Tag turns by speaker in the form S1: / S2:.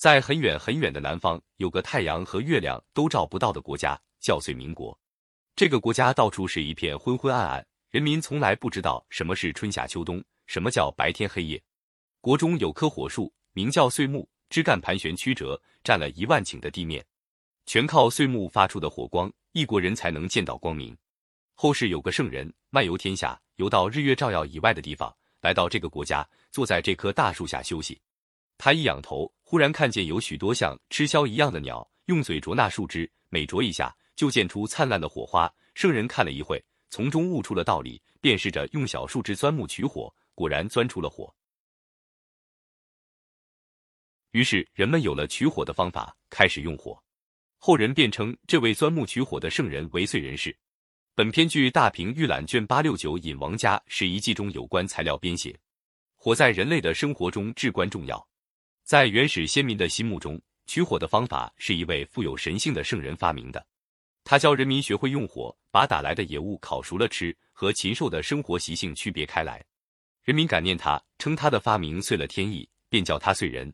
S1: 在很远很远的南方，有个太阳和月亮都照不到的国家，叫遂民国。这个国家到处是一片昏昏暗暗，人民从来不知道什么是春夏秋冬，什么叫白天黑夜。国中有棵火树，名叫岁木，枝干盘旋曲折，占了一万顷的地面，全靠岁木发出的火光，一国人才能见到光明。后世有个圣人漫游天下，游到日月照耀以外的地方，来到这个国家，坐在这棵大树下休息。他一仰头，忽然看见有许多像吃枭一样的鸟，用嘴啄那树枝，每啄一下就溅出灿烂的火花。圣人看了一会，从中悟出了道理，便试着用小树枝钻木取火，果然钻出了火。于是人们有了取火的方法，开始用火。后人便称这位钻木取火的圣人为燧人氏。本篇据大平御览卷八六九引王家史遗记中有关材料编写。火在人类的生活中至关重要。在原始先民的心目中，取火的方法是一位富有神性的圣人发明的。他教人民学会用火，把打来的野物烤熟了吃，和禽兽的生活习性区别开来。人民感念他，称他的发明遂了天意，便叫他遂人。